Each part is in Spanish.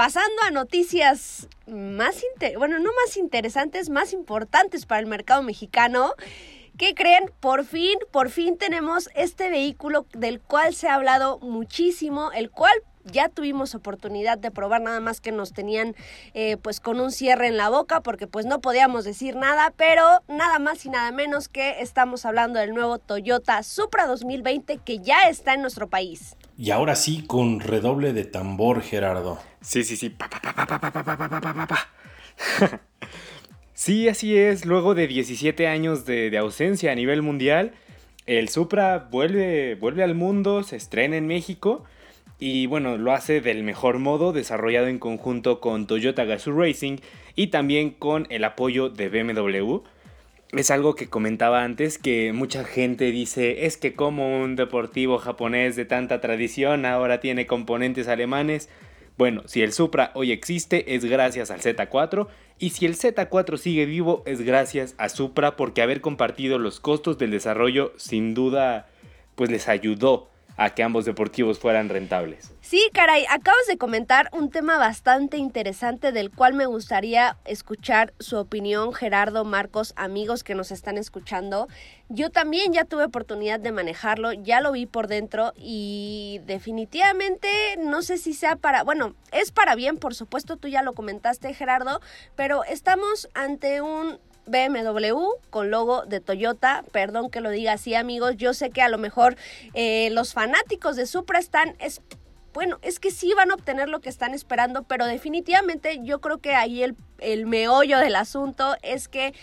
pasando a noticias más, bueno, no más interesantes, más importantes para el mercado mexicano. ¿Qué creen? Por fin, por fin tenemos este vehículo del cual se ha hablado muchísimo, el cual ya tuvimos oportunidad de probar nada más que nos tenían eh, pues con un cierre en la boca porque pues no podíamos decir nada pero nada más y nada menos que estamos hablando del nuevo Toyota Supra 2020 que ya está en nuestro país y ahora sí con redoble de tambor Gerardo sí sí sí Sí, así es. Luego de 17 años de, ausencia a nivel mundial, el Supra vuelve, vuelve al mundo, se estrena en México y bueno, lo hace del mejor modo, desarrollado en conjunto con Toyota Gazoo Racing y también con el apoyo de BMW. Es algo que comentaba antes que mucha gente dice es que como un deportivo japonés de tanta tradición ahora tiene componentes alemanes. Bueno, si el Supra hoy existe es gracias al Z4 y si el Z4 sigue vivo es gracias a Supra porque haber compartido los costos del desarrollo sin duda pues les ayudó a que ambos deportivos fueran rentables. Sí, caray, acabas de comentar un tema bastante interesante del cual me gustaría escuchar su opinión, Gerardo, Marcos, amigos que nos están escuchando. Yo también ya tuve oportunidad de manejarlo, ya lo vi por dentro y definitivamente no sé si sea para, bueno, es para bien, por supuesto, tú ya lo comentaste, Gerardo, pero estamos ante un BMW con logo de Toyota. Perdón que lo diga así, amigos. Yo sé que a lo mejor eh, los fanáticos de Supra están... Es, bueno, es que sí van a obtener lo que están esperando, pero definitivamente yo creo que ahí el, el meollo del asunto es que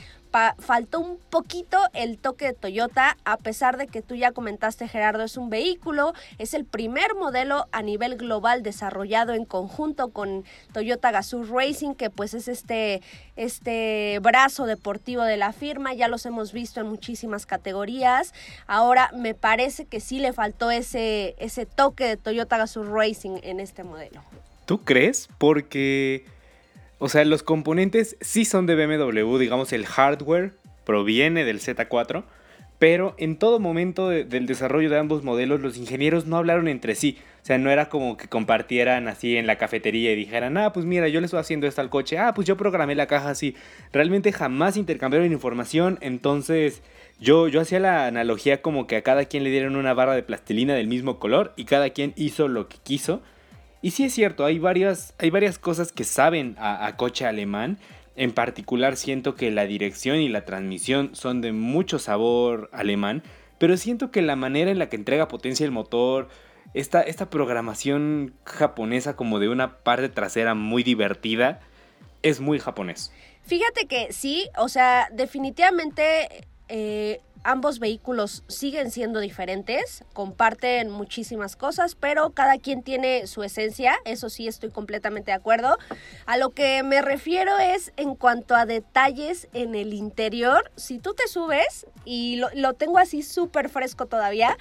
faltó un poquito el toque de Toyota, a pesar de que tú ya comentaste, Gerardo, es un vehículo, es el primer modelo a nivel global desarrollado en conjunto con Toyota Gazoo Racing, que pues es este, este brazo deportivo de la firma, ya los hemos visto en muchísimas categorías. Ahora me parece que sí le faltó ese, ese toque de Toyota Gazoo Racing en este modelo. ¿Tú crees? Porque o sea, los componentes sí son de BMW, digamos el hardware proviene del Z4, pero en todo momento del desarrollo de ambos modelos los ingenieros no hablaron entre sí. O sea, no era como que compartieran así en la cafetería y dijeran, ah, pues mira, yo le estoy haciendo esto al coche, ah, pues yo programé la caja así. Realmente jamás intercambiaron información, entonces yo, yo hacía la analogía como que a cada quien le dieron una barra de plastilina del mismo color y cada quien hizo lo que quiso. Y sí es cierto, hay varias, hay varias cosas que saben a, coche alemán. En particular siento que la dirección y la transmisión son de mucho sabor alemán, pero siento que la manera en la que entrega potencia el motor, esta, esta programación japonesa como de una parte trasera muy divertida, es muy japonés. Fíjate que sí, o sea, definitivamente eh, ambos vehículos siguen siendo diferentes, comparten muchísimas cosas, pero cada quien tiene su esencia, eso sí estoy completamente de acuerdo. A lo que me refiero es en cuanto a detalles en el interior, si tú te subes, y lo, tengo así súper fresco todavía,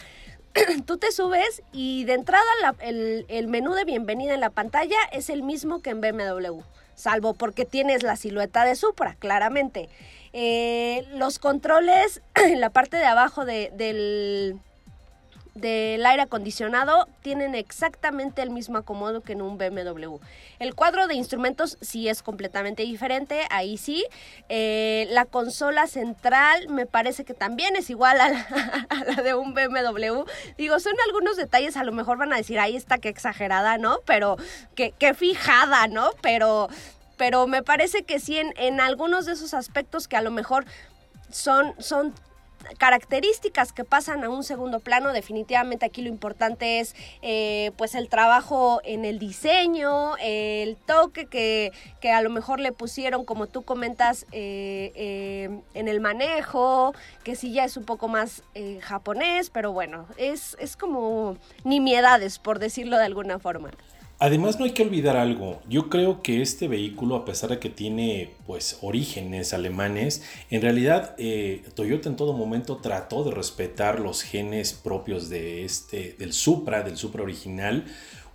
tú te subes y de entrada el, menú de bienvenida en la pantalla es el mismo que en BMW, salvo porque tienes la silueta de Supra, claramente. Eh, los controles en la parte de abajo del, del aire acondicionado tienen exactamente el mismo acomodo que en un BMW. El cuadro de instrumentos sí es completamente diferente, ahí sí. Eh, la consola central me parece que también es igual a la, de un BMW. Digo, son algunos detalles, a lo mejor van a decir, ahí está, que exagerada, ¿no? Pero qué fijada, ¿no? Pero pero me parece que sí en, algunos de esos aspectos que a lo mejor son, son características que pasan a un segundo plano. Definitivamente aquí lo importante es eh, pues el trabajo en el diseño, el toque que, a lo mejor le pusieron, como tú comentas, eh, eh, en el manejo, que sí ya es un poco más japonés, pero bueno, es, es como nimiedades, por decirlo de alguna forma. Además no hay que olvidar algo, yo creo que este vehículo a pesar de que tiene pues orígenes alemanes, en realidad eh, Toyota en todo momento trató de respetar los genes propios de este, del Supra, del Supra original,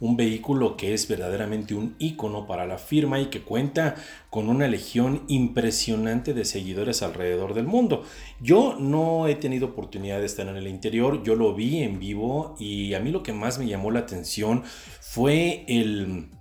un vehículo que es verdaderamente un icono para la firma y que cuenta con una legión impresionante de seguidores alrededor del mundo. Yo no he tenido oportunidad de estar en el interior, yo lo vi en vivo y a mí lo que más me llamó la atención fue el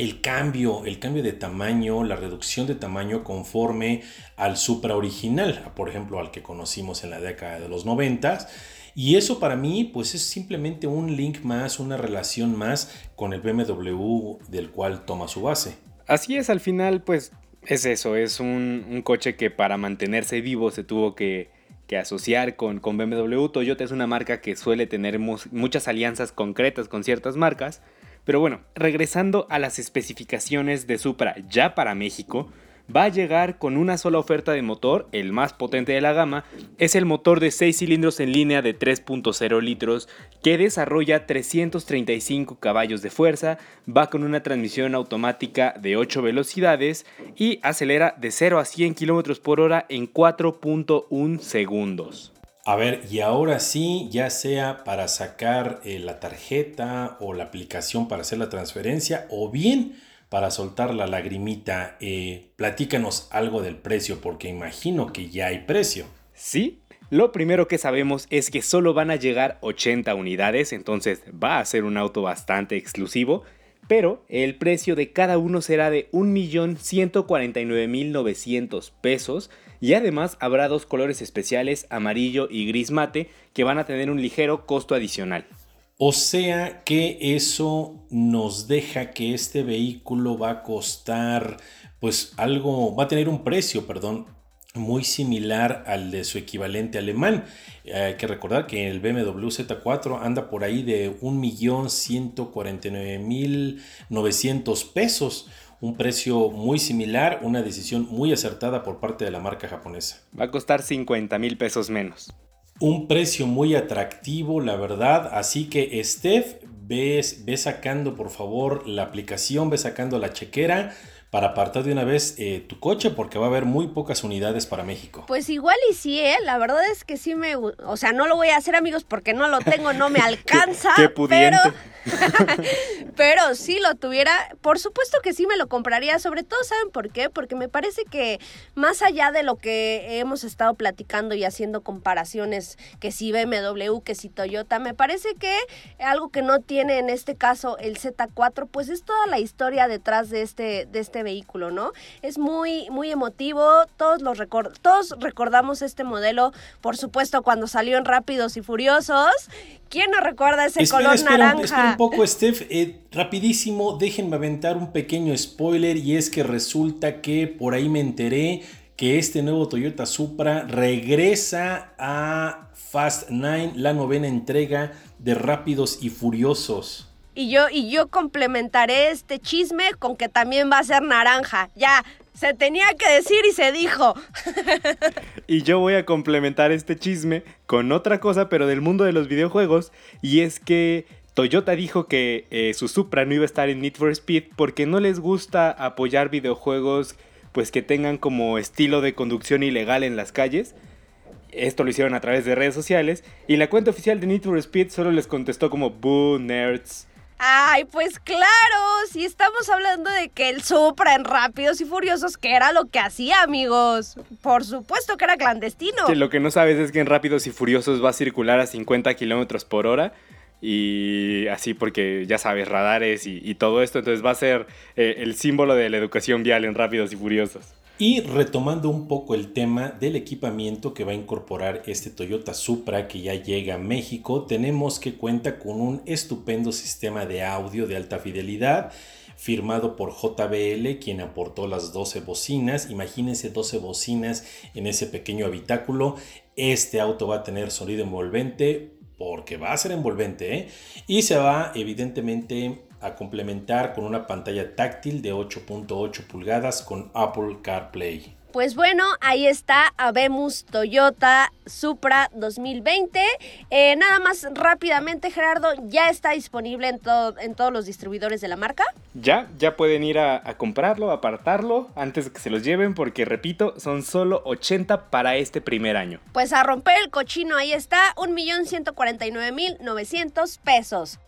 el cambio, el cambio de tamaño, la reducción de tamaño conforme al Supra original, por ejemplo, al que conocimos en la década de los 90. Y eso para mí, pues es simplemente un link más, una relación más con el BMW del cual toma su base. Así es, al final, pues es eso, es un, coche que para mantenerse vivo se tuvo que, asociar con, con, BMW. Toyota es una marca que suele tener muchas alianzas concretas con ciertas marcas. Pero bueno, regresando a las especificaciones de Supra ya para México, va a llegar con una sola oferta de motor, el más potente de la gama, es el motor de 6 cilindros en línea de 3.0 litros que desarrolla 335 caballos de fuerza, va con una transmisión automática de 8 velocidades y acelera de 0 a 100 km por hora en 4.1 segundos. A ver, y ahora sí, ya sea para sacar eh, la tarjeta o la aplicación para hacer la transferencia o bien para soltar la lagrimita, eh, platícanos algo del precio, porque imagino que ya hay precio. Sí, lo primero que sabemos es que solo van a llegar 80 unidades, entonces va a ser un auto bastante exclusivo, pero el precio de cada uno será de 1.149.900 pesos y además habrá dos colores especiales, amarillo y gris mate, que van a tener un ligero costo adicional. O sea que eso nos deja que este vehículo va a costar, pues algo, va a tener un precio, perdón, muy similar al de su equivalente alemán. Hay que recordar que el BMW Z4 anda por ahí de 1.149.900 pesos. Un precio muy similar, una decisión muy acertada por parte de la marca japonesa. Va a costar 50 mil pesos menos un precio muy atractivo, la verdad. Así que, Steph, ves, ve sacando por favor la aplicación, ve sacando la chequera para apartar de una vez eh, tu coche porque va a haber muy pocas unidades para México. Pues igual y sí, ¿eh? La verdad es que sí me... O sea, no lo voy a hacer amigos porque no lo tengo, no me alcanza. qué, pudiente. Pero, pero si lo tuviera, por supuesto que sí me lo compraría. Sobre todo, ¿saben por qué? Porque me parece que más allá de lo que hemos estado platicando y haciendo comparaciones, que si BMW, que si Toyota, me parece que algo que no tiene en este caso el Z4, pues es toda la historia detrás de este, de este vehículo, ¿no? Es muy, muy emotivo, todos, los todos recordamos este modelo, por supuesto, cuando salió en Rápidos y Furiosos. ¿Quién no recuerda ese color naranja? Espera un poco, Steph. Eh, rapidísimo, déjenme aventar un pequeño spoiler y es que resulta que por ahí me enteré que este nuevo Toyota Supra regresa a Fast 9, la novena entrega de Rápidos y Furiosos. Y yo, y yo complementaré este chisme con que también va a ser naranja. Ya, se tenía que decir y se dijo. y yo voy a complementar este chisme con otra cosa, pero del mundo de los videojuegos. Y es que Toyota dijo que eh, su Supra no iba a estar en Need for Speed porque no les gusta apoyar videojuegos pues que tengan como estilo de conducción ilegal en las calles. Esto lo hicieron a través de redes sociales y la cuenta oficial de Need for Speed solo les contestó como Boo Nerds. Ay, pues claro, si estamos hablando de que el Supra en Rápidos y Furiosos, que era lo que hacía, amigos. Por supuesto que era clandestino. Que lo que no sabes es que en Rápidos y Furiosos va a circular a 50 kilómetros por hora. Y así porque ya sabes, radares y, todo esto, entonces va a ser eh, el símbolo de la educación vial en Rápidos y Furiosos. Y retomando un poco el tema del equipamiento que va a incorporar este Toyota Supra que ya llega a México, tenemos que cuenta con un estupendo sistema de audio de alta fidelidad firmado por JBL, quien aportó las 12 bocinas. Imagínense 12 bocinas en ese pequeño habitáculo. Este auto va a tener sonido envolvente, porque va a ser envolvente, ¿eh? y se va evidentemente a complementar con una pantalla táctil de 8.8 pulgadas con Apple CarPlay. Pues bueno, ahí está Abemus Toyota Supra 2020. Eh, nada más rápidamente, Gerardo, ¿ya está disponible en, en todos los distribuidores de la marca? Ya, ya pueden ir a, a, comprarlo, apartarlo antes de que se los lleven, porque repito, son solo 80 para este primer año. Pues a romper el cochino, ahí está, 1.149.900 pesos.